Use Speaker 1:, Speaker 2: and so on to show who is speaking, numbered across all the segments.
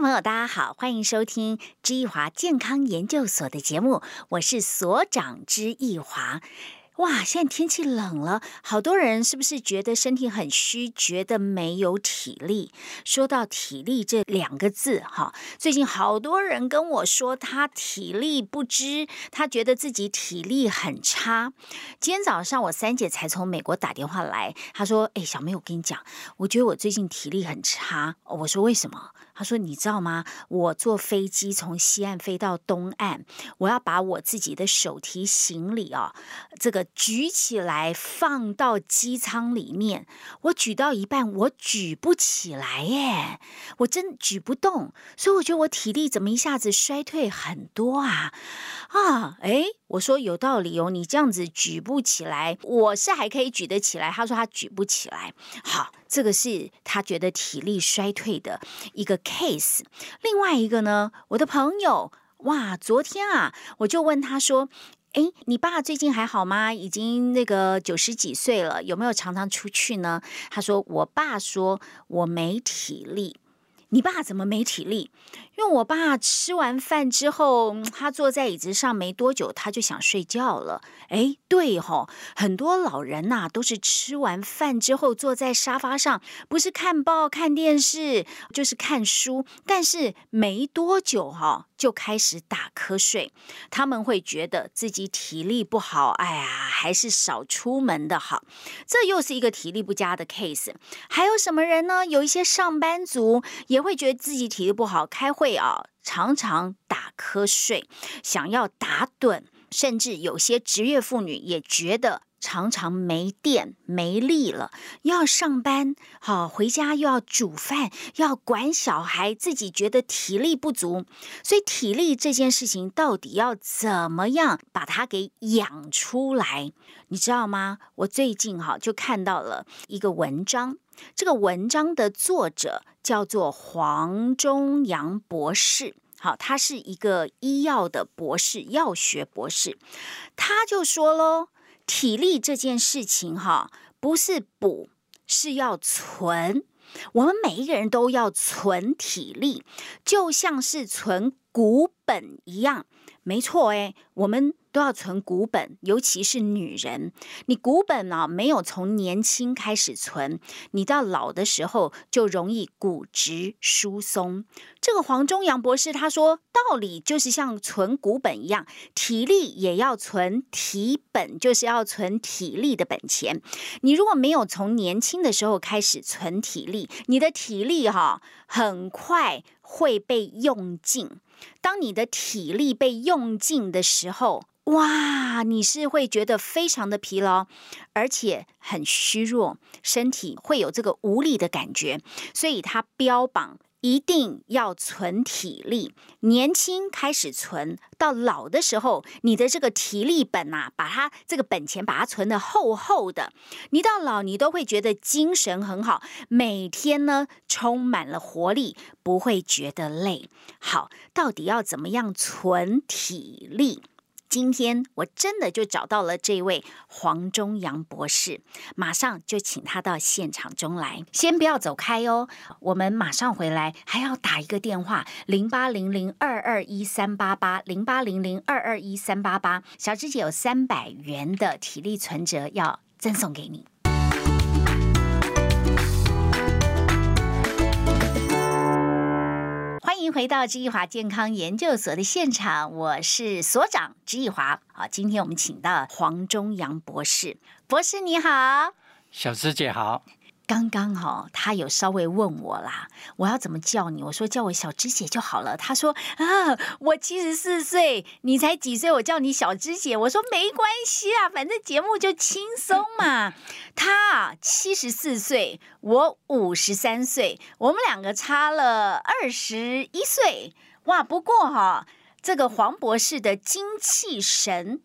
Speaker 1: 朋友，大家好，欢迎收听知易华健康研究所的节目，我是所长知易华。哇，现在天气冷了，好多人是不是觉得身体很虚，觉得没有体力？说到体力这两个字，哈，最近好多人跟我说他体力不支，他觉得自己体力很差。今天早上我三姐才从美国打电话来，她说：“哎，小妹，我跟你讲，我觉得我最近体力很差。”我说：“为什么？”他说：“你知道吗？我坐飞机从西岸飞到东岸，我要把我自己的手提行李哦，这个举起来放到机舱里面。我举到一半，我举不起来耶，我真举不动。所以我觉得我体力怎么一下子衰退很多啊？啊，哎，我说有道理哦，你这样子举不起来，我是还可以举得起来。他说他举不起来，好。”这个是他觉得体力衰退的一个 case。另外一个呢，我的朋友哇，昨天啊，我就问他说：“哎，你爸最近还好吗？已经那个九十几岁了，有没有常常出去呢？”他说：“我爸说我没体力。”你爸怎么没体力？因为我爸吃完饭之后，他坐在椅子上没多久，他就想睡觉了。哎，对吼，很多老人呐，都是吃完饭之后坐在沙发上，不是看报看电视，就是看书，但是没多久哈，就开始打瞌睡。他们会觉得自己体力不好，哎呀，还是少出门的好。这又是一个体力不佳的 case。还有什么人呢？有一些上班族也会觉得自己体力不好，开会。会啊，常常打瞌睡，想要打盹，甚至有些职业妇女也觉得常常没电没力了，要上班，好回家又要煮饭，要管小孩，自己觉得体力不足。所以体力这件事情到底要怎么样把它给养出来？你知道吗？我最近哈就看到了一个文章。这个文章的作者叫做黄忠阳博士，好，他是一个医药的博士，药学博士。他就说喽，体力这件事情哈，不是补，是要存。我们每一个人都要存体力，就像是存股本一样。没错，哎，我们。都要存股本，尤其是女人，你股本呢没有从年轻开始存，你到老的时候就容易骨质疏松。这个黄忠阳博士他说，道理就是像存股本一样，体力也要存体本，就是要存体力的本钱。你如果没有从年轻的时候开始存体力，你的体力哈很快会被用尽。当你的体力被用尽的时候，哇，你是会觉得非常的疲劳，而且很虚弱，身体会有这个无力的感觉，所以他标榜一定要存体力，年轻开始存，到老的时候，你的这个体力本呐，把它这个本钱把它存的厚厚的，你到老你都会觉得精神很好，每天呢充满了活力，不会觉得累。好，到底要怎么样存体力？今天我真的就找到了这位黄忠阳博士，马上就请他到现场中来。先不要走开哦，我们马上回来，还要打一个电话：零八零零二二一三八八，零八零零二二一三八八。小芝姐有三百元的体力存折要赠送给你。欢迎回到知易华健康研究所的现场，我是所长知易华。好，今天我们请到黄忠阳博士，博士你好，
Speaker 2: 小师姐好。
Speaker 1: 刚刚哈，他有稍微问我啦，我要怎么叫你？我说叫我小芝姐就好了。他说啊，我七十四岁，你才几岁？我叫你小芝姐。我说没关系啊，反正节目就轻松嘛。他，七十四岁，我五十三岁，我们两个差了二十一岁。哇，不过哈，这个黄博士的精气神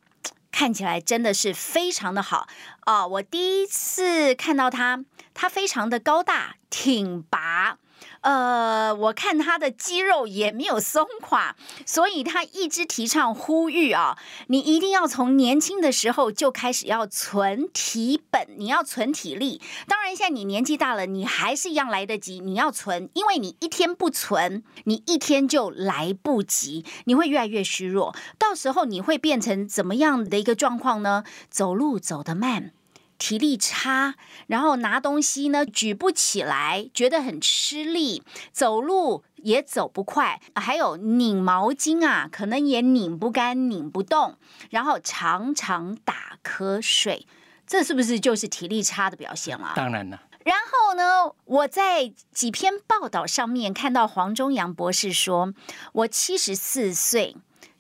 Speaker 1: 看起来真的是非常的好啊。我第一次看到他。他非常的高大挺拔，呃，我看他的肌肉也没有松垮，所以他一直提倡呼吁啊，你一定要从年轻的时候就开始要存体本，你要存体力。当然，现在你年纪大了，你还是一样来得及，你要存，因为你一天不存，你一天就来不及，你会越来越虚弱，到时候你会变成怎么样的一个状况呢？走路走得慢。体力差，然后拿东西呢举不起来，觉得很吃力，走路也走不快，还有拧毛巾啊，可能也拧不干、拧不动，然后常常打瞌睡，这是不是就是体力差的表现了？
Speaker 2: 当然了。
Speaker 1: 然后呢，我在几篇报道上面看到黄忠阳博士说，我七十四岁，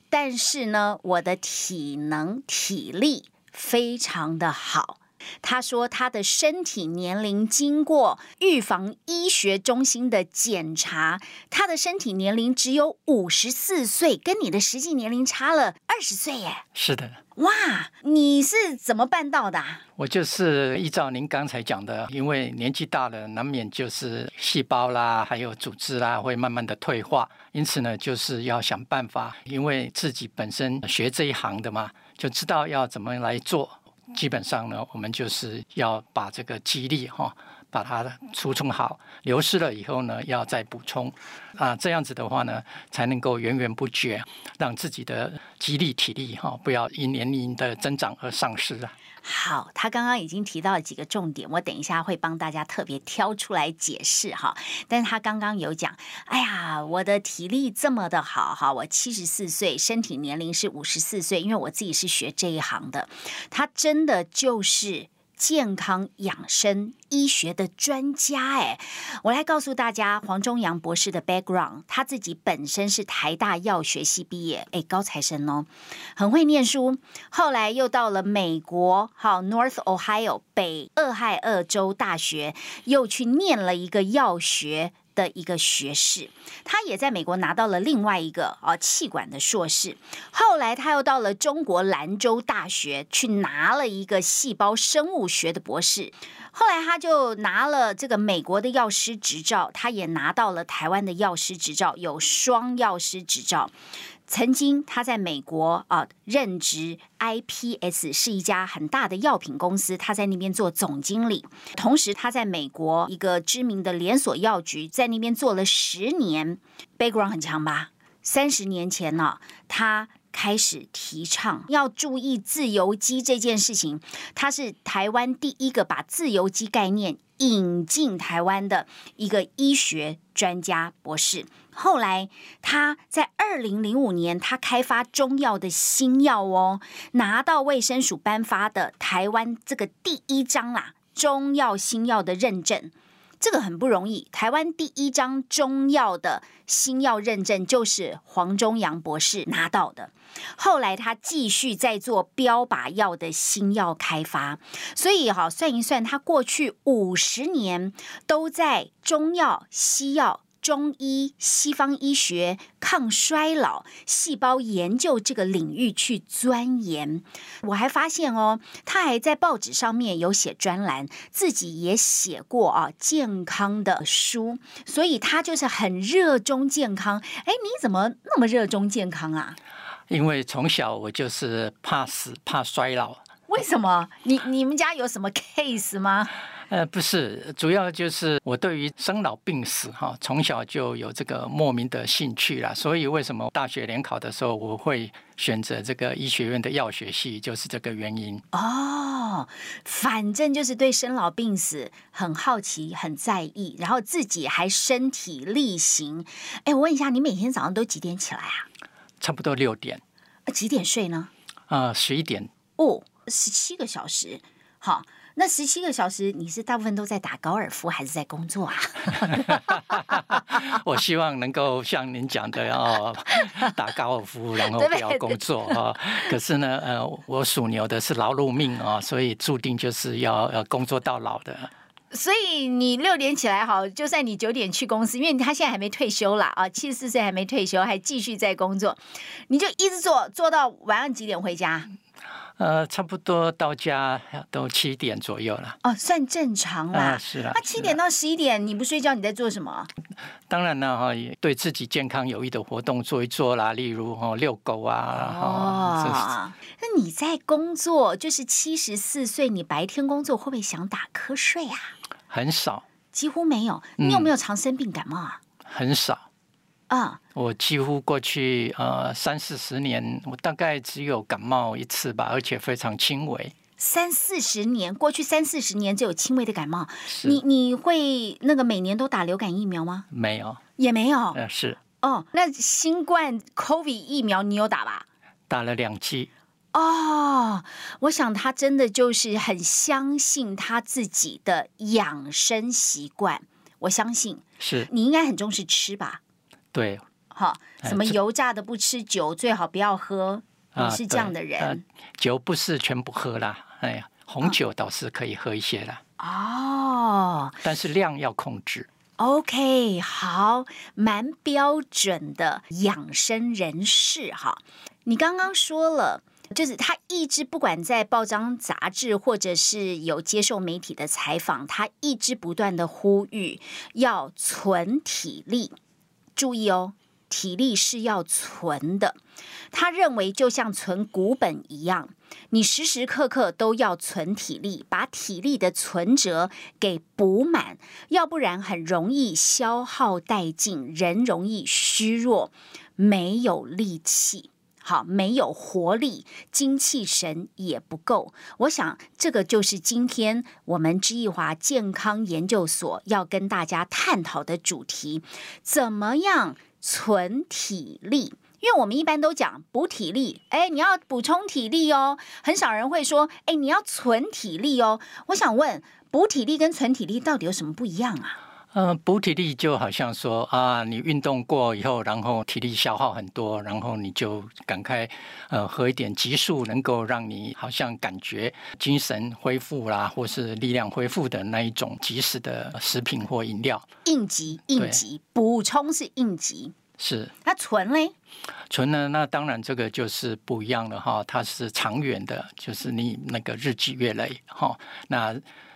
Speaker 1: 但是呢，我的体能、体力非常的好。他说，他的身体年龄经过预防医学中心的检查，他的身体年龄只有五十四岁，跟你的实际年龄差了二十岁耶。
Speaker 2: 是的，
Speaker 1: 哇，你是怎么办到的？
Speaker 2: 我就是依照您刚才讲的，因为年纪大了，难免就是细胞啦，还有组织啦，会慢慢的退化，因此呢，就是要想办法，因为自己本身学这一行的嘛，就知道要怎么来做。基本上呢，我们就是要把这个激励哈，把它储存好，流失了以后呢，要再补充。啊，这样子的话呢，才能够源源不绝，让自己的肌力体力哈，不要因年龄的增长而丧失啊。
Speaker 1: 好，他刚刚已经提到了几个重点，我等一下会帮大家特别挑出来解释哈。但是他刚刚有讲，哎呀，我的体力这么的好哈，我七十四岁，身体年龄是五十四岁，因为我自己是学这一行的，他真的就是。健康养生医学的专家，哎，我来告诉大家，黄忠阳博士的 background，他自己本身是台大药学系毕业，哎，高材生哦，很会念书，后来又到了美国，好 North Ohio 北俄亥俄州大学，又去念了一个药学。的一个学士，他也在美国拿到了另外一个哦气管的硕士。后来他又到了中国兰州大学去拿了一个细胞生物学的博士。后来他就拿了这个美国的药师执照，他也拿到了台湾的药师执照，有双药师执照。曾经他在美国啊任职，IPS 是一家很大的药品公司，他在那边做总经理。同时他在美国一个知名的连锁药局，在那边做了十年，background 很强吧？三十年前呢，他开始提倡要注意自由基这件事情，他是台湾第一个把自由基概念引进台湾的一个医学专家博士。后来，他在二零零五年，他开发中药的新药哦，拿到卫生署颁发的台湾这个第一张啦中药新药的认证，这个很不容易。台湾第一张中药的新药认证就是黄忠阳博士拿到的。后来他继续在做标靶药的新药开发，所以哈算一算，他过去五十年都在中药、西药。中医、西方医学、抗衰老、细胞研究这个领域去钻研，我还发现哦，他还在报纸上面有写专栏，自己也写过啊健康的书，所以他就是很热衷健康。哎，你怎么那么热衷健康啊？
Speaker 2: 因为从小我就是怕死、怕衰老。
Speaker 1: 为什么？你你们家有什么 case 吗？
Speaker 2: 呃，不是，主要就是我对于生老病死哈，从小就有这个莫名的兴趣啦。所以为什么大学联考的时候我会选择这个医学院的药学系，就是这个原因。
Speaker 1: 哦，反正就是对生老病死很好奇、很在意，然后自己还身体力行。哎，我问一下，你每天早上都几点起来啊？
Speaker 2: 差不多六点。
Speaker 1: 几点睡呢？
Speaker 2: 啊，十一点。
Speaker 1: 哦，十七个小时。好。那十七个小时，你是大部分都在打高尔夫，还是在工作啊？
Speaker 2: 我希望能够像您讲的哦，打高尔夫，然后不要工作啊。可是呢，呃，我属牛的是劳碌命啊，所以注定就是要要工作到老的。
Speaker 1: 所以你六点起来好，就算你九点去公司，因为他现在还没退休啦，啊，七十四岁还没退休，还继续在工作，你就一直做做到晚上几点回家？
Speaker 2: 呃，差不多到家都七点左右了。
Speaker 1: 哦，算正常啦。
Speaker 2: 啊，是啊。
Speaker 1: 那七点到十一点你不睡觉，你在做什么？
Speaker 2: 当然了哈，也对自己健康有益的活动做一做啦，例如哈遛狗啊。
Speaker 1: 哦，那你在工作，就是七十四岁，你白天工作会不会想打瞌睡啊？
Speaker 2: 很少，
Speaker 1: 几乎没有。你有没有常生病感冒啊？
Speaker 2: 很少。
Speaker 1: 啊，
Speaker 2: 我几乎过去呃三四十年，我大概只有感冒一次吧，而且非常轻微。
Speaker 1: 三四十年，过去三四十年只有轻微的感冒。你你会那个每年都打流感疫苗吗？
Speaker 2: 没有，
Speaker 1: 也没有。
Speaker 2: 呃，是。
Speaker 1: 哦，那新冠 COVID 疫苗你有打吧？
Speaker 2: 打了两剂。
Speaker 1: 哦，我想他真的就是很相信他自己的养生习惯。我相信，
Speaker 2: 是
Speaker 1: 你应该很重视吃吧？
Speaker 2: 对，
Speaker 1: 哈，什么油炸的不吃，酒最好不要喝。你是这样的人，
Speaker 2: 酒不是全部喝啦，哎呀，红酒倒是可以喝一些啦。
Speaker 1: 哦，
Speaker 2: 但是量要控制。
Speaker 1: OK，好，蛮标准的养生人士哈。你刚刚说了，就是他一直不管在报章杂志，或者是有接受媒体的采访，他一直不断的呼吁要存体力。注意哦，体力是要存的。他认为就像存股本一样，你时时刻刻都要存体力，把体力的存折给补满，要不然很容易消耗殆尽，人容易虚弱，没有力气。好，没有活力，精气神也不够。我想，这个就是今天我们知易华健康研究所要跟大家探讨的主题：怎么样存体力？因为我们一般都讲补体力，哎，你要补充体力哦。很少人会说，哎，你要存体力哦。我想问，补体力跟存体力到底有什么不一样啊？
Speaker 2: 呃，补体力就好像说啊，你运动过以后，然后体力消耗很多，然后你就赶快呃喝一点激素，能够让你好像感觉精神恢复啦，或是力量恢复的那一种即时的食品或饮料。
Speaker 1: 应急应急补充是应急，
Speaker 2: 是
Speaker 1: 那存嘞？
Speaker 2: 存呢？那当然这个就是不一样了哈，它是长远的，就是你那个日积月累哈，那。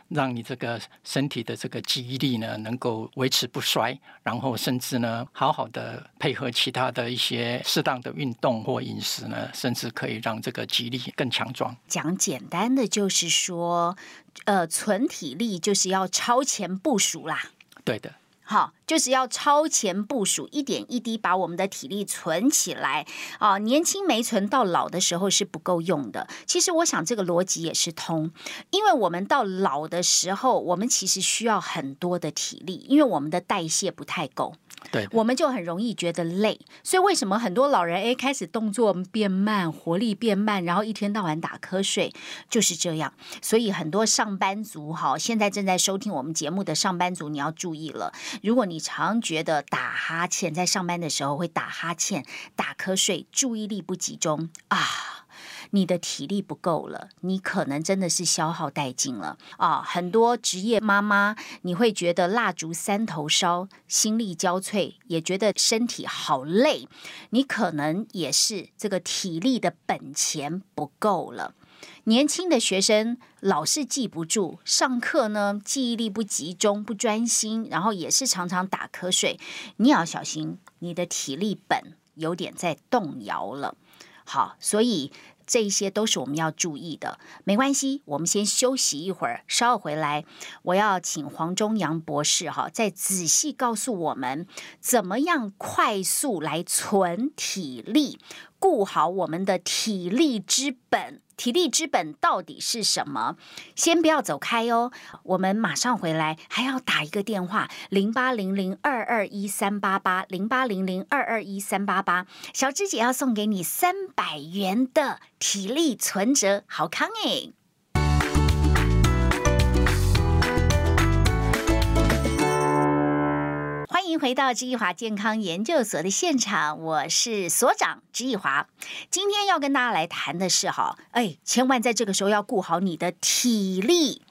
Speaker 2: 让你这个身体的这个记忆力呢，能够维持不衰，然后甚至呢，好好的配合其他的一些适当的运动或饮食呢，甚至可以让这个肌力更强壮。
Speaker 1: 讲简单的就是说，呃，存体力就是要超前部署啦。
Speaker 2: 对的。
Speaker 1: 好，就是要超前部署，一点一滴把我们的体力存起来啊！年轻没存，到老的时候是不够用的。其实我想这个逻辑也是通，因为我们到老的时候，我们其实需要很多的体力，因为我们的代谢不太够。
Speaker 2: 对，
Speaker 1: 我们就很容易觉得累，所以为什么很多老人哎开始动作变慢，活力变慢，然后一天到晚打瞌睡，就是这样。所以很多上班族哈，现在正在收听我们节目的上班族，你要注意了。如果你你常觉得打哈欠，在上班的时候会打哈欠、打瞌睡，注意力不集中啊。你的体力不够了，你可能真的是消耗殆尽了啊！很多职业妈妈，你会觉得蜡烛三头烧，心力交瘁，也觉得身体好累。你可能也是这个体力的本钱不够了。年轻的学生老是记不住，上课呢记忆力不集中、不专心，然后也是常常打瞌睡。你要小心，你的体力本有点在动摇了。好，所以。这些都是我们要注意的，没关系，我们先休息一会儿，稍后回来，我要请黄忠阳博士哈，再仔细告诉我们怎么样快速来存体力，顾好我们的体力之本。体力之本到底是什么？先不要走开哦，我们马上回来，还要打一个电话：零八零零二二一三八八，零八零零二二一三八八。小芝姐要送给你三百元的体力存折，好康哎！欢迎回到知易华健康研究所的现场，我是所长知易华。今天要跟大家来谈的是哈，哎，千万在这个时候要顾好你的体力，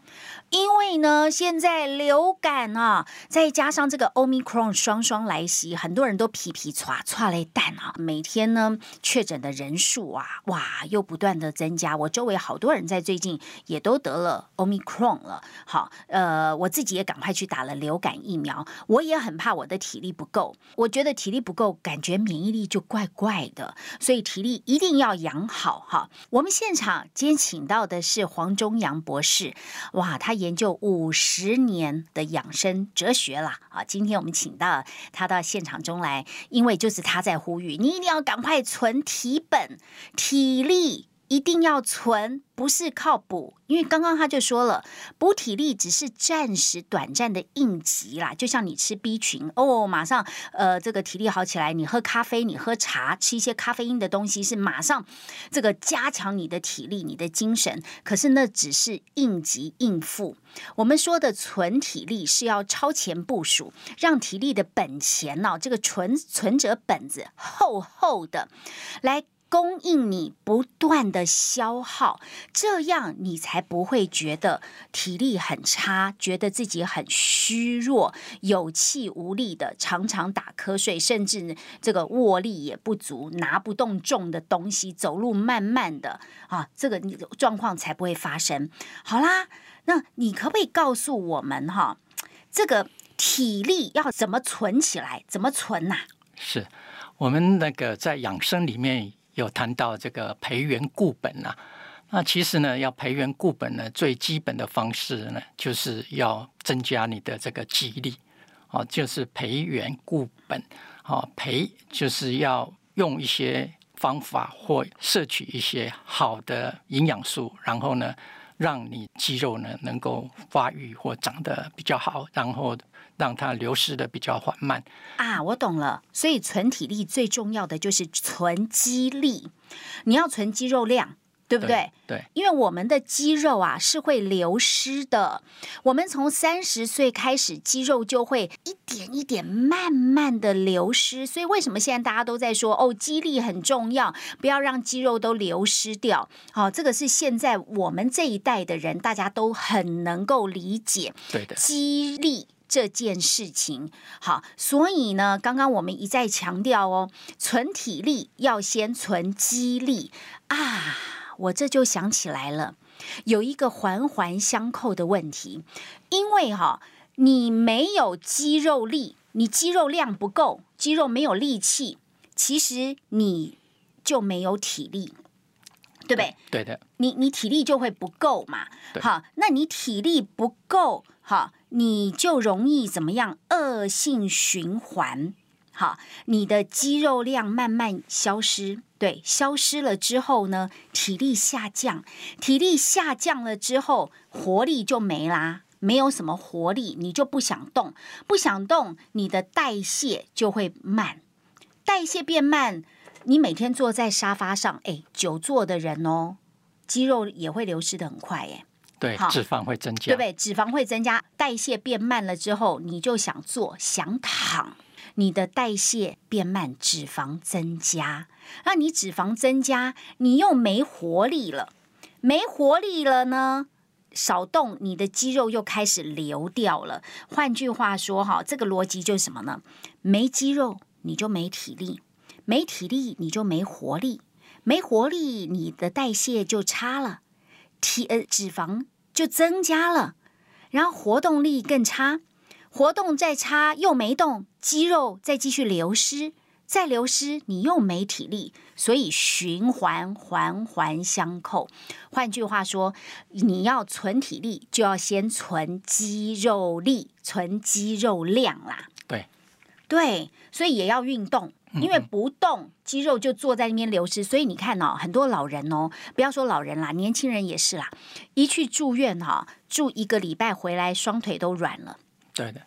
Speaker 1: 因为呢，现在流感啊，再加上这个 Omicron 双双来袭，很多人都皮皮唰唰嘞蛋啊，每天呢确诊的人数啊，哇，又不断的增加。我周围好多人在最近也都得了 Omicron 了。好，呃，我自己也赶快去打了流感疫苗。我也很怕我的体力不够，我觉得体力不够，感觉免疫力就怪怪的，所以体力一定要养好哈。我们现场今天请到的是黄忠阳博士，哇，他研究五十年的养生哲学啦啊！今天我们请到他到现场中来，因为就是他在呼吁，你一定要赶快存体本、体力。一定要存，不是靠补，因为刚刚他就说了，补体力只是暂时短暂的应急啦，就像你吃 B 群哦，马上呃这个体力好起来，你喝咖啡，你喝茶，吃一些咖啡因的东西是马上这个加强你的体力、你的精神，可是那只是应急应付。我们说的存体力是要超前部署，让体力的本钱呢，这个存存折本子厚厚的来。供应你不断的消耗，这样你才不会觉得体力很差，觉得自己很虚弱、有气无力的，常常打瞌睡，甚至这个握力也不足，拿不动重的东西，走路慢慢的啊，这个状况才不会发生。好啦，那你可不可以告诉我们哈，这个体力要怎么存起来？怎么存呐？
Speaker 2: 是我们那个在养生里面。有谈到这个培元固本呐，那其实呢，要培元固本呢，最基本的方式呢，就是要增加你的这个肌力，哦，就是培元固本，哦，培就是要用一些方法或摄取一些好的营养素，然后呢，让你肌肉呢能够发育或长得比较好，然后。让它流失的比较缓慢
Speaker 1: 啊，我懂了。所以存体力最重要的就是存肌力，你要存肌肉量，对不对？
Speaker 2: 对，
Speaker 1: 因为我们的肌肉啊是会流失的。我们从三十岁开始，肌肉就会一点一点慢慢的流失。所以为什么现在大家都在说哦，肌力很重要，不要让肌肉都流失掉。好，这个是现在我们这一代的人大家都很能够理解。
Speaker 2: 对的，
Speaker 1: 肌力。这件事情好，所以呢，刚刚我们一再强调哦，存体力要先存肌力啊！我这就想起来了，有一个环环相扣的问题，因为哈，你没有肌肉力，你肌肉量不够，肌肉没有力气，其实你就没有体力，对不对？
Speaker 2: 对的，
Speaker 1: 你你体力就会不够嘛。好，那你体力不够，哈。你就容易怎么样？恶性循环，好，你的肌肉量慢慢消失，对，消失了之后呢，体力下降，体力下降了之后，活力就没啦，没有什么活力，你就不想动，不想动，你的代谢就会慢，代谢变慢，你每天坐在沙发上，哎，久坐的人哦，肌肉也会流失的很快，哎。
Speaker 2: 对，脂肪会增加，
Speaker 1: 对不对？脂肪会增加，代谢变慢了之后，你就想坐、想躺，你的代谢变慢，脂肪增加，那你脂肪增加，你又没活力了，没活力了呢，少动，你的肌肉又开始流掉了。换句话说，哈，这个逻辑就是什么呢？没肌肉你就没体力，没体力你就没活力，没活力你的代谢就差了。体呃脂肪就增加了，然后活动力更差，活动再差又没动，肌肉再继续流失，再流失你又没体力，所以循环环环相扣。换句话说，你要存体力，就要先存肌肉力，存肌肉量啦。
Speaker 2: 对，
Speaker 1: 对，所以也要运动。因为不动，肌肉就坐在那边流失，所以你看哦，很多老人哦，不要说老人啦，年轻人也是啦，一去住院哈，住一个礼拜回来，双腿都软了。
Speaker 2: 对的。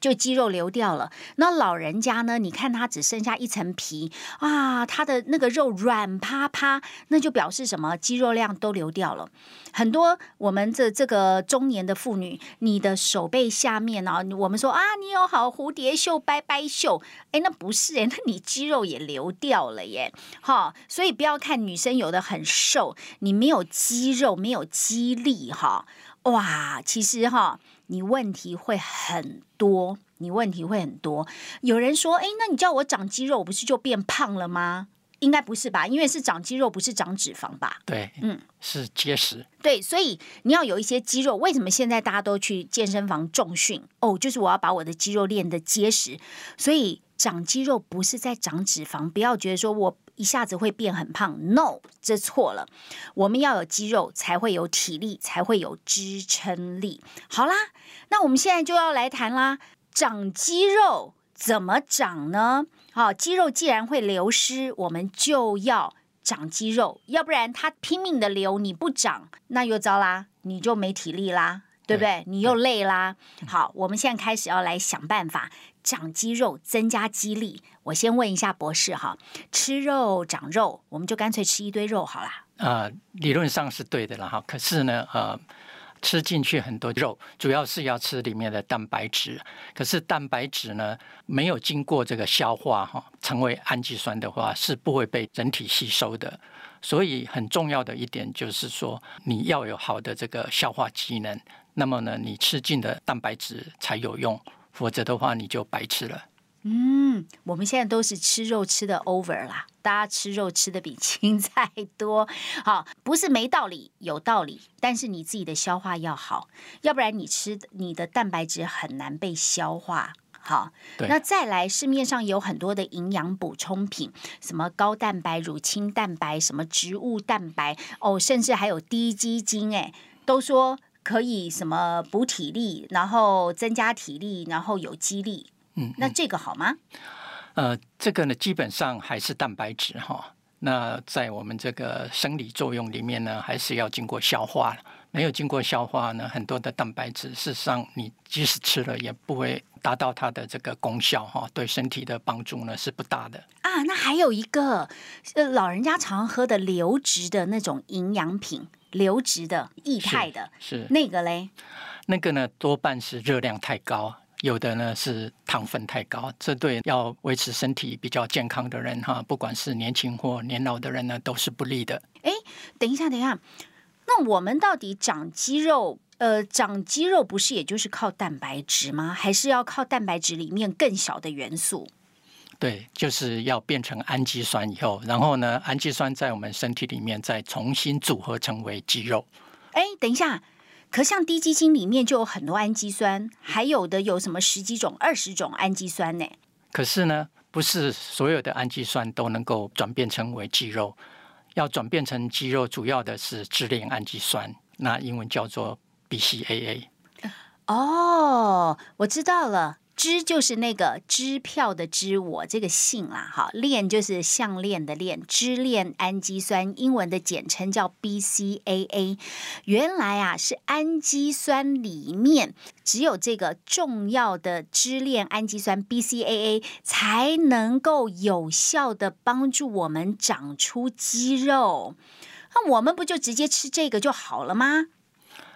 Speaker 1: 就肌肉流掉了，那老人家呢？你看他只剩下一层皮啊，他的那个肉软趴趴，那就表示什么？肌肉量都流掉了。很多我们这这个中年的妇女，你的手背下面呢，我们说啊，你有好蝴蝶袖、拜拜袖，哎，那不是哎，那你肌肉也流掉了耶，哈。所以不要看女生有的很瘦，你没有肌肉，没有肌力哈。哇，其实哈，你问题会很多，你问题会很多。有人说，哎，那你叫我长肌肉，不是就变胖了吗？应该不是吧？因为是长肌肉，不是长脂肪吧？
Speaker 2: 对，嗯，是结实。
Speaker 1: 对，所以你要有一些肌肉。为什么现在大家都去健身房重训？哦，就是我要把我的肌肉练得结实。所以长肌肉不是在长脂肪，不要觉得说我一下子会变很胖。No，这错了。我们要有肌肉，才会有体力，才会有支撑力。好啦，那我们现在就要来谈啦，长肌肉怎么长呢？好，肌肉既然会流失，我们就要长肌肉，要不然它拼命的流，你不长，那又糟啦，你就没体力啦，对不对？你又累啦。好，我们现在开始要来想办法长肌肉，增加肌力。我先问一下博士哈，吃肉长肉，我们就干脆吃一堆肉好啦。
Speaker 2: 呃，理论上是对的了哈，可是呢，呃。吃进去很多肉，主要是要吃里面的蛋白质。可是蛋白质呢，没有经过这个消化哈，成为氨基酸的话，是不会被人体吸收的。所以很重要的一点就是说，你要有好的这个消化机能，那么呢，你吃进的蛋白质才有用，否则的话你就白吃了。
Speaker 1: 嗯，我们现在都是吃肉吃的 over 啦，大家吃肉吃的比青菜多。好，不是没道理，有道理，但是你自己的消化要好，要不然你吃你的蛋白质很难被消化。好，那再来市面上有很多的营养补充品，什么高蛋白、乳清蛋白，什么植物蛋白，哦，甚至还有低基精，哎，都说可以什么补体力，然后增加体力，然后有肌力。嗯，那这个好吗？
Speaker 2: 呃，这个呢，基本上还是蛋白质哈。那在我们这个生理作用里面呢，还是要经过消化没有经过消化呢，很多的蛋白质，事实上你即使吃了，也不会达到它的这个功效哈。对身体的帮助呢是不大的
Speaker 1: 啊。那还有一个，呃，老人家常喝的流质的那种营养品，流质的液态的，
Speaker 2: 是
Speaker 1: 那个嘞？
Speaker 2: 那个呢，多半是热量太高。有的呢是糖分太高，这对要维持身体比较健康的人哈，不管是年轻或年老的人呢，都是不利的。
Speaker 1: 哎，等一下，等一下，那我们到底长肌肉？呃，长肌肉不是也就是靠蛋白质吗？还是要靠蛋白质里面更小的元素？
Speaker 2: 对，就是要变成氨基酸以后，然后呢，氨基酸在我们身体里面再重新组合成为肌肉。
Speaker 1: 哎，等一下。可像低基精里面就有很多氨基酸，还有的有什么十几种、二十种氨基酸呢？
Speaker 2: 可是呢，不是所有的氨基酸都能够转变成为肌肉。要转变成肌肉，主要的是支链氨基酸，那英文叫做 BCAA。
Speaker 1: 哦，我知道了。支就是那个支票的支，我这个姓啦，哈，链就是项链的链，支链氨基酸，英文的简称叫 BCAA。原来啊，是氨基酸里面只有这个重要的支链氨基酸 BCAA 才能够有效的帮助我们长出肌肉。那我们不就直接吃这个就好了吗？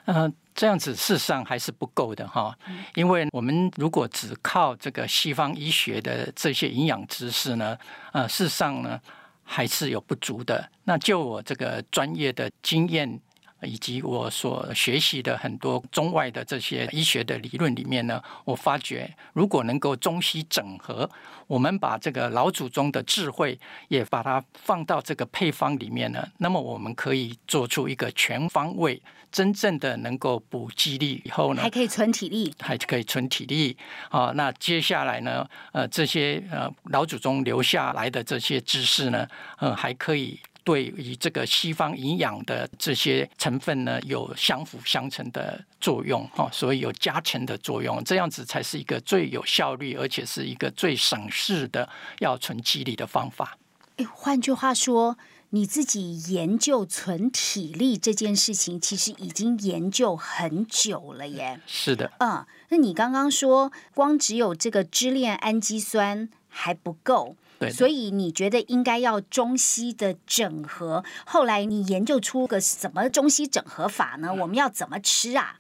Speaker 2: 嗯。这样子事实上还是不够的哈，因为我们如果只靠这个西方医学的这些营养知识呢，呃，事实上呢还是有不足的。那就我这个专业的经验。以及我所学习的很多中外的这些医学的理论里面呢，我发觉如果能够中西整合，我们把这个老祖宗的智慧也把它放到这个配方里面呢，那么我们可以做出一个全方位、真正的能够补肌力以后呢，
Speaker 1: 还可以存体力，
Speaker 2: 还可以存体力。好，那接下来呢，呃，这些呃老祖宗留下来的这些知识呢，呃，还可以。对于这个西方营养的这些成分呢，有相辅相成的作用哈，所以有加成的作用，这样子才是一个最有效率，而且是一个最省事的要存肌力的方法。
Speaker 1: 哎，换句话说，你自己研究存体力这件事情，其实已经研究很久了耶。
Speaker 2: 是的，
Speaker 1: 嗯，那你刚刚说，光只有这个支链氨基酸还不够。对所以你觉得应该要中西的整合？后来你研究出个什么中西整合法呢？我们要怎么吃啊？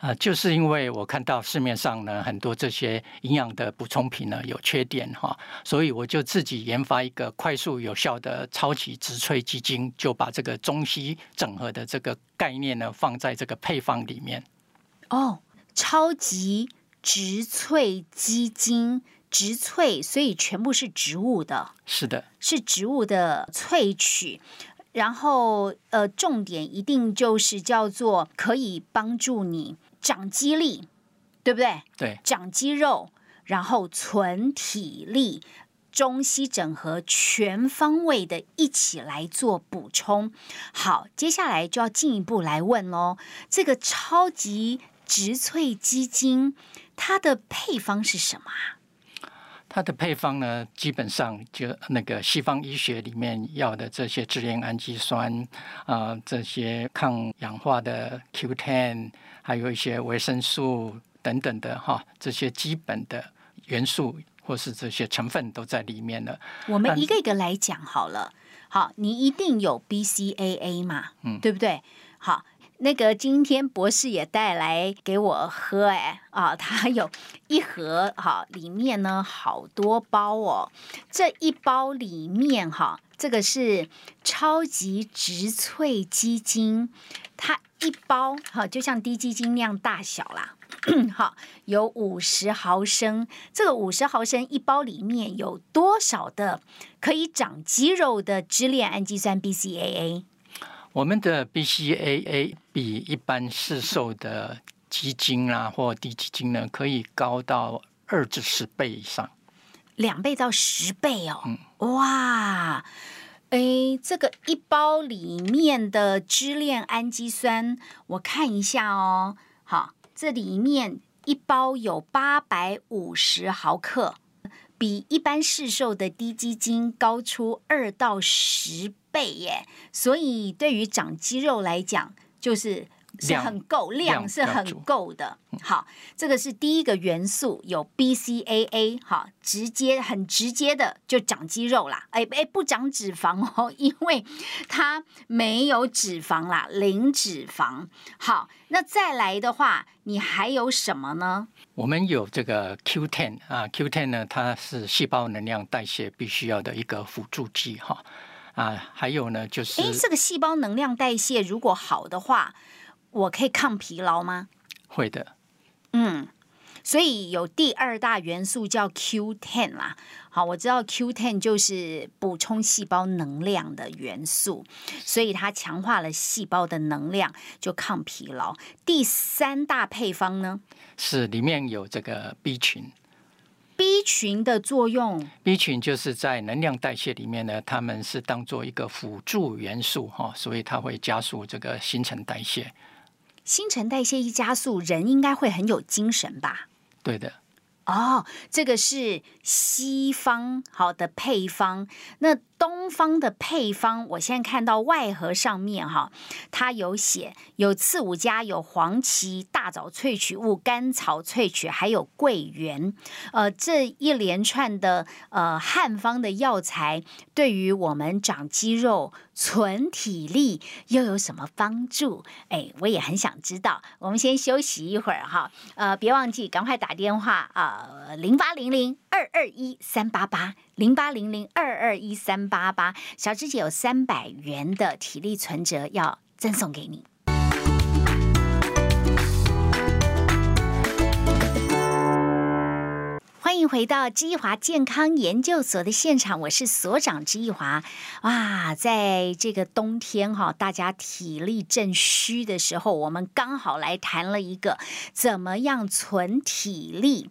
Speaker 2: 啊，就是因为我看到市面上呢很多这些营养的补充品呢有缺点哈，所以我就自己研发一个快速有效的超级植萃基金，就把这个中西整合的这个概念呢放在这个配方里面。
Speaker 1: 哦，超级植萃基金，植萃，所以全部是植物的，
Speaker 2: 是的，
Speaker 1: 是植物的萃取。然后，呃，重点一定就是叫做可以帮助你长肌力，对不对？
Speaker 2: 对，
Speaker 1: 长肌肉，然后存体力，中西整合，全方位的一起来做补充。好，接下来就要进一步来问喽，这个超级植萃基金它的配方是什么啊？
Speaker 2: 它的配方呢，基本上就那个西方医学里面要的这些支链氨基酸啊，这些抗氧化的 Q10，还有一些维生素等等的哈，这些基本的元素或是这些成分都在里面了。
Speaker 1: 我们一个一个来讲好了。好，你一定有 BCAA 嘛？嗯，对不对？好。那个今天博士也带来给我喝，哎啊，他有一盒哈，里面呢好多包哦。这一包里面哈，这个是超级植萃基金，它一包哈就像低基金那样大小啦，好有五十毫升。这个五十毫升一包里面有多少的可以长肌肉的支链氨基酸 BCAA？
Speaker 2: 我们的 BCAA 比一般市售的基金啊或低基金呢，可以高到二至十倍以上，
Speaker 1: 两倍到十倍哦。哇，哎，这个一包里面的支链氨基酸，我看一下哦。好，这里面一包有八百五十毫克，比一般市售的低基金高出二到十。倍耶，所以对于长肌肉来讲，就是是很够量，是很够的。好，这个是第一个元素，有 BCAA，哈，直接很直接的就长肌肉啦。哎哎，不长脂肪哦，因为它没有脂肪啦，零脂肪。好，那再来的话，你还有什么呢？
Speaker 2: 我们有这个 Q10 啊，Q10 呢，它是细胞能量代谢必须要的一个辅助剂哈。啊，还有呢，就是
Speaker 1: 哎，这个细胞能量代谢如果好的话，我可以抗疲劳吗？
Speaker 2: 会的。
Speaker 1: 嗯，所以有第二大元素叫 Q10 啦。好，我知道 Q10 就是补充细胞能量的元素，所以它强化了细胞的能量，就抗疲劳。第三大配方呢，
Speaker 2: 是里面有这个 B 群。
Speaker 1: B 群的作用
Speaker 2: ，B 群就是在能量代谢里面呢，他们是当做一个辅助元素哈，所以它会加速这个新陈代谢。
Speaker 1: 新陈代谢一加速，人应该会很有精神吧？
Speaker 2: 对的。
Speaker 1: 哦，这个是西方好的配方。那东方的配方，我现在看到外盒上面哈，它有写有刺五加，有黄芪、大枣萃取物、甘草萃取，还有桂圆。呃，这一连串的呃汉方的药材，对于我们长肌肉、存体力又有什么帮助？哎，我也很想知道。我们先休息一会儿哈，呃，别忘记赶快打电话啊，零八零零二二一三八八。零八零零二二一三八八，小芝姐有三百元的体力存折要赠送给你。欢迎回到知易华健康研究所的现场，我是所长知易华。哇，在这个冬天哈，大家体力正虚的时候，我们刚好来谈了一个怎么样存体力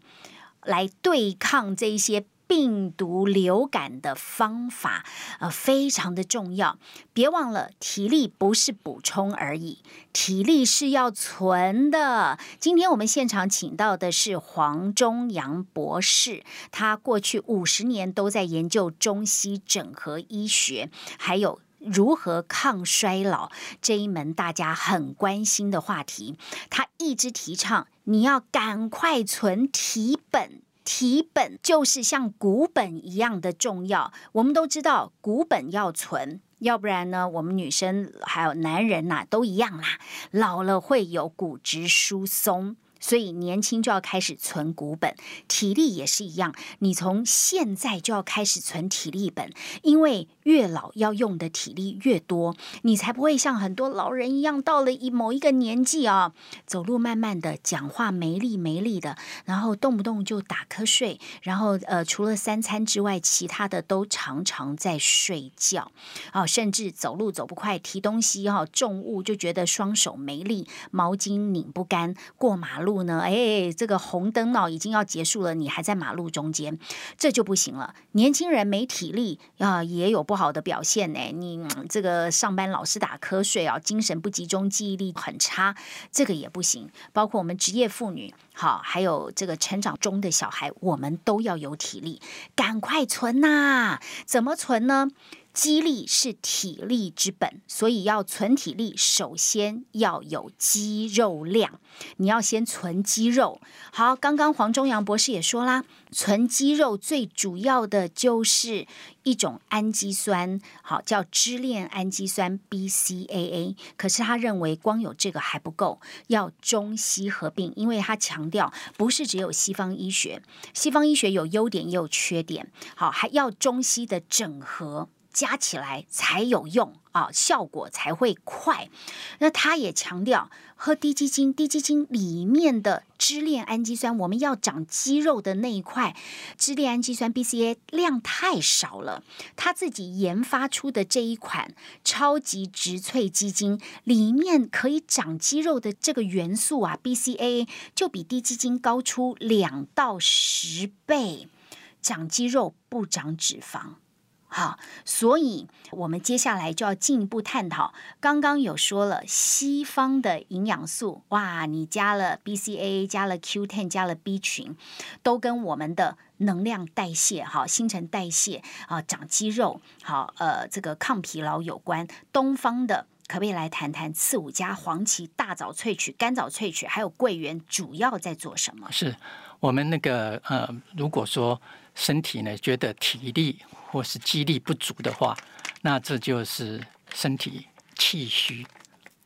Speaker 1: 来对抗这些。病毒流感的方法，呃，非常的重要。别忘了，体力不是补充而已，体力是要存的。今天我们现场请到的是黄忠阳博士，他过去五十年都在研究中西整合医学，还有如何抗衰老这一门大家很关心的话题。他一直提倡你要赶快存体本。题本就是像股本一样的重要，我们都知道股本要存，要不然呢，我们女生还有男人呐，都一样啦，老了会有骨质疏松。所以年轻就要开始存股本，体力也是一样。你从现在就要开始存体力本，因为越老要用的体力越多，你才不会像很多老人一样，到了一某一个年纪啊，走路慢慢的，讲话没力没力的，然后动不动就打瞌睡，然后呃，除了三餐之外，其他的都常常在睡觉，哦，甚至走路走不快，提东西哈，重物就觉得双手没力，毛巾拧不干，过马路。呢？哎，这个红灯哦，已经要结束了，你还在马路中间，这就不行了。年轻人没体力啊，也有不好的表现呢。你这个上班老是打瞌睡啊，精神不集中，记忆力很差，这个也不行。包括我们职业妇女，好，还有这个成长中的小孩，我们都要有体力，赶快存呐！怎么存呢？肌力是体力之本，所以要存体力，首先要有肌肉量。你要先存肌肉。好，刚刚黄忠阳博士也说啦，存肌肉最主要的就是一种氨基酸，好，叫支链氨基酸 BCAA。可是他认为光有这个还不够，要中西合并，因为他强调不是只有西方医学，西方医学有优点也有缺点，好，还要中西的整合。加起来才有用啊，效果才会快。那他也强调，喝低基精，低基精里面的支链氨基酸，我们要长肌肉的那一块支链氨基酸 BCA 量太少了。他自己研发出的这一款超级植萃基精，里面可以长肌肉的这个元素啊，BCA 就比低基精高出两到十倍，长肌肉不长脂肪。好，所以我们接下来就要进一步探讨。刚刚有说了，西方的营养素，哇，你加了 BCA，加了 Q10，加了 B 群，都跟我们的能量代谢、哈新陈代谢啊、长肌肉、好呃这个抗疲劳有关。东方的可不可以来谈谈刺五加、黄芪、大枣萃取、甘枣萃取，还有桂圆，主要在做什么？
Speaker 2: 是我们那个呃，如果说身体呢觉得体力。或是肌力不足的话，那这就是身体气虚，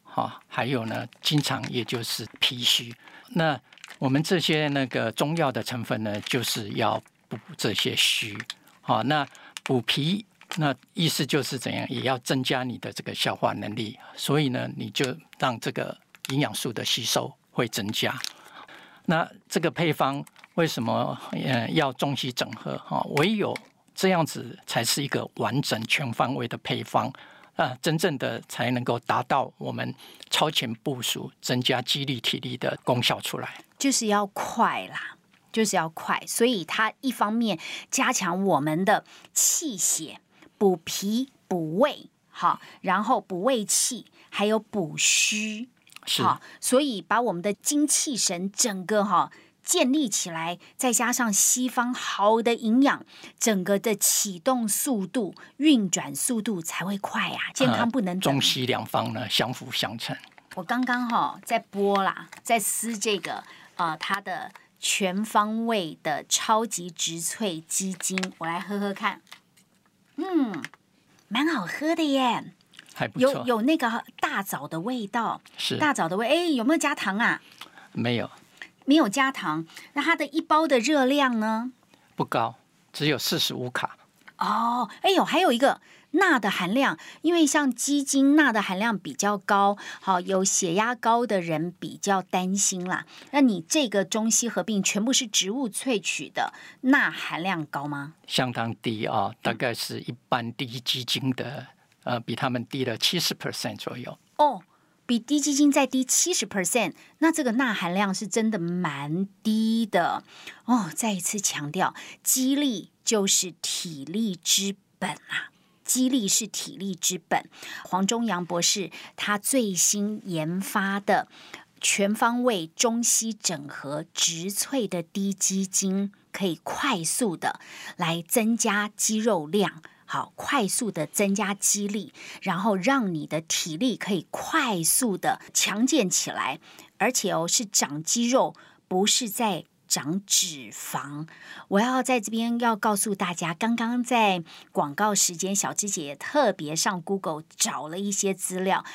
Speaker 2: 哈，还有呢，经常也就是脾虚。那我们这些那个中药的成分呢，就是要补这些虚，好，那补脾，那意思就是怎样，也要增加你的这个消化能力。所以呢，你就让这个营养素的吸收会增加。那这个配方为什么呃要中西整合？哈，唯有这样子才是一个完整全方位的配方啊，真正的才能够达到我们超前部署、增加肌力体力的功效出来。
Speaker 1: 就是要快啦，就是要快，所以它一方面加强我们的气血，补脾补胃，好，然后补胃气，还有补虚，
Speaker 2: 是，
Speaker 1: 所以把我们的精气神整个哈。建立起来，再加上西方好的营养，整个的启动速度、运转速度才会快呀。健康不能
Speaker 2: 中西两方呢相辅相成。
Speaker 1: 我刚刚哈在播啦，在撕这个呃它的全方位的超级植萃鸡精，我来喝喝看。嗯，蛮好喝的耶，
Speaker 2: 还不错，
Speaker 1: 有有那个大枣的味道，
Speaker 2: 是
Speaker 1: 大枣的味。哎，有没有加糖啊？
Speaker 2: 没有。
Speaker 1: 没有加糖，那它的一包的热量呢？
Speaker 2: 不高，只有四十五卡。
Speaker 1: 哦，哎呦，还有一个钠的含量，因为像鸡精钠的含量比较高，好，有血压高的人比较担心啦。那你这个中西合并全部是植物萃取的，钠含量高吗？
Speaker 2: 相当低啊，大概是一般低鸡精的，呃，比他们低了七十 percent 左右。
Speaker 1: 哦。比低基金再低七十 percent，那这个钠含量是真的蛮低的哦。再一次强调，肌力就是体力之本啊，肌力是体力之本。黄忠阳博士他最新研发的全方位中西整合植萃的低基金，可以快速的来增加肌肉量。好，快速的增加肌力，然后让你的体力可以快速的强健起来，而且哦是长肌肉，不是在长脂肪。我要在这边要告诉大家，刚刚在广告时间，小芝姐特别上 Google 找了一些资料。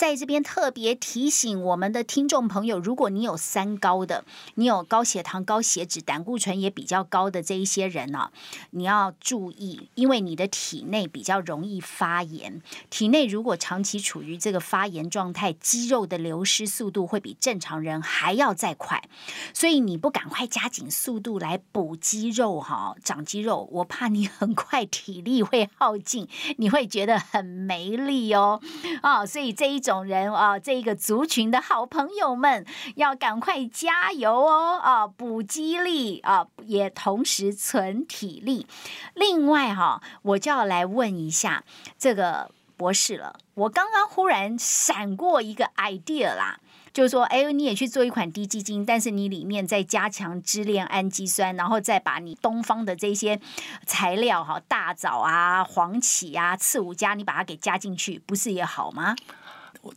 Speaker 1: 在这边特别提醒我们的听众朋友，如果你有三高的，你有高血糖、高血脂、胆固醇也比较高的这一些人呢，你要注意，因为你的体内比较容易发炎，体内如果长期处于这个发炎状态，肌肉的流失速度会比正常人还要再快，所以你不赶快加紧速度来补肌肉哈，长肌肉，我怕你很快体力会耗尽，你会觉得很没力哦，啊，所以这一种。种人啊，这一个族群的好朋友们，要赶快加油哦！啊，补肌力啊，也同时存体力。另外哈，我就要来问一下这个博士了。我刚刚忽然闪过一个 idea 啦，就是说，哎，你也去做一款低基金，但是你里面再加强支链氨基酸，然后再把你东方的这些材料哈，大枣啊、黄芪啊、刺五加，你把它给加进去，不是也好吗？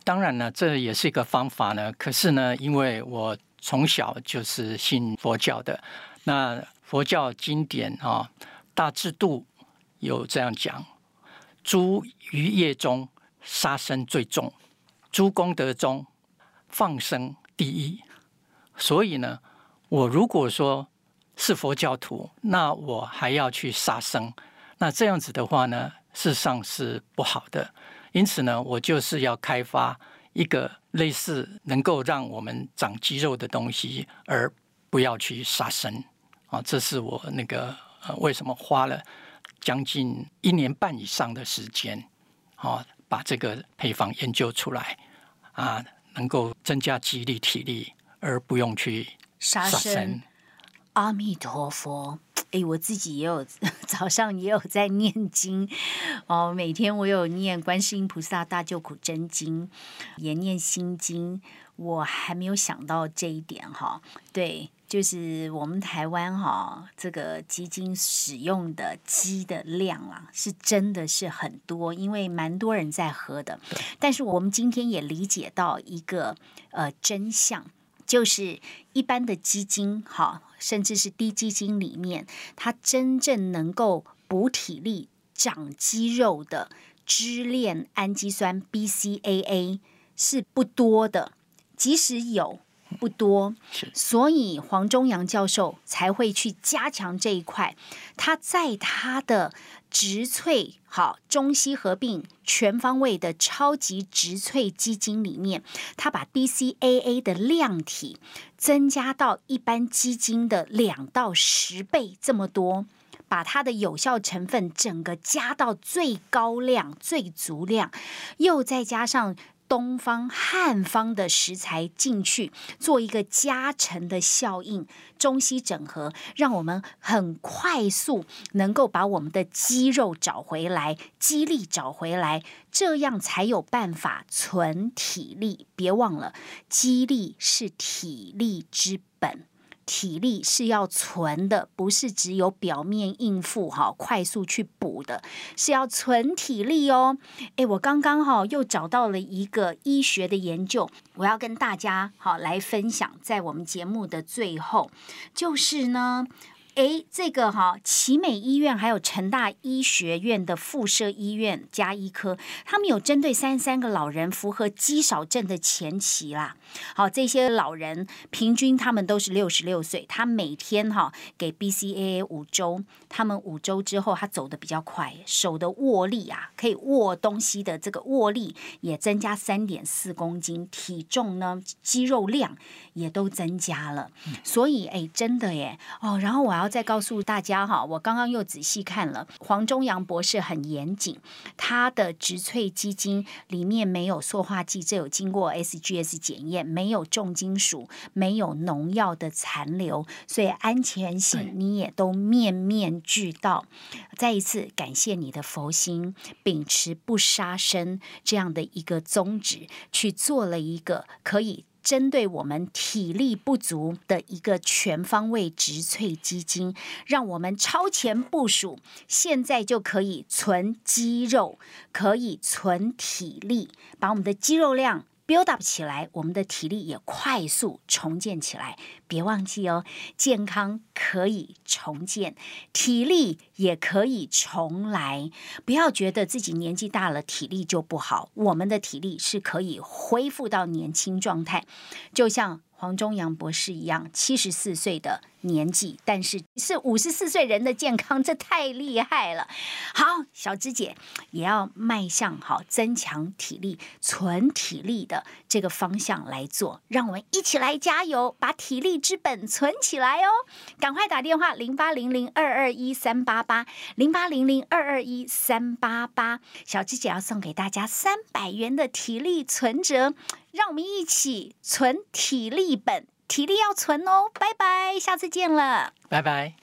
Speaker 2: 当然呢，这也是一个方法呢。可是呢，因为我从小就是信佛教的，那佛教经典啊，《大智度》有这样讲：诸于业中杀生最重，诸功德中放生第一。所以呢，我如果说是佛教徒，那我还要去杀生，那这样子的话呢，事实上是不好的。因此呢，我就是要开发一个类似能够让我们长肌肉的东西，而不要去杀生啊！这是我那个呃，为什么花了将近一年半以上的时间啊，把这个配方研究出来啊，能够增加肌力、体力，而不用去
Speaker 1: 杀生。阿弥陀佛。哎，我自己也有 早上也有在念经哦，每天我有念观世音菩萨大救苦真经，也念心经。我还没有想到这一点哈，对，就是我们台湾哈，这个基金使用的鸡的量啊，是真的是很多，因为蛮多人在喝的。但是我们今天也理解到一个呃真相。就是一般的基金，哈，甚至是低基金里面，它真正能够补体力、长肌肉的支链氨基酸 BCAA 是不多的，即使有。不多，所以黄忠阳教授才会去加强这一块。他在他的植萃好中西合并全方位的超级植萃基金里面，它把 BCAA 的量体增加到一般基金的两到十倍这么多，把它的有效成分整个加到最高量、最足量，又再加上。东方汉方的食材进去做一个加成的效应，中西整合，让我们很快速能够把我们的肌肉找回来，肌力找回来，这样才有办法存体力。别忘了，肌力是体力之本。体力是要存的，不是只有表面应付哈，快速去补的，是要存体力哦。诶，我刚刚哈又找到了一个医学的研究，我要跟大家好来分享，在我们节目的最后，就是呢。哎，这个哈，奇美医院还有成大医学院的附设医院加医科，他们有针对三十三个老人符合肌少症的前期啦。好，这些老人平均他们都是六十六岁，他每天哈给 BCAA 五周，他们五周之后他走的比较快，手的握力啊，可以握东西的这个握力也增加三点四公斤，体重呢肌肉量也都增加了。所以哎，真的耶哦，然后我要。然后再告诉大家哈，我刚刚又仔细看了，黄忠阳博士很严谨，他的植萃基金里面没有塑化剂，这有经过 SGS 检验，没有重金属，没有农药的残留，所以安全性你也都面面俱到。再一次感谢你的佛心，秉持不杀生这样的一个宗旨，去做了一个可以。针对我们体力不足的一个全方位植萃基金，让我们超前部署，现在就可以存肌肉，可以存体力，把我们的肌肉量 build up 起来，我们的体力也快速重建起来。别忘记哦，健康可以重建，体力也可以重来。不要觉得自己年纪大了，体力就不好。我们的体力是可以恢复到年轻状态，就像。黄忠阳博士一样，七十四岁的年纪，但是是五十四岁人的健康，这太厉害了。好，小芝姐也要迈向好增强体力、存体力的这个方向来做，让我们一起来加油，把体力之本存起来哦！赶快打电话零八零零二二一三八八零八零零二二一三八八，小鸡姐要送给大家三百元的体力存折。让我们一起存体力本，体力要存哦！拜拜，下次见了，
Speaker 2: 拜拜。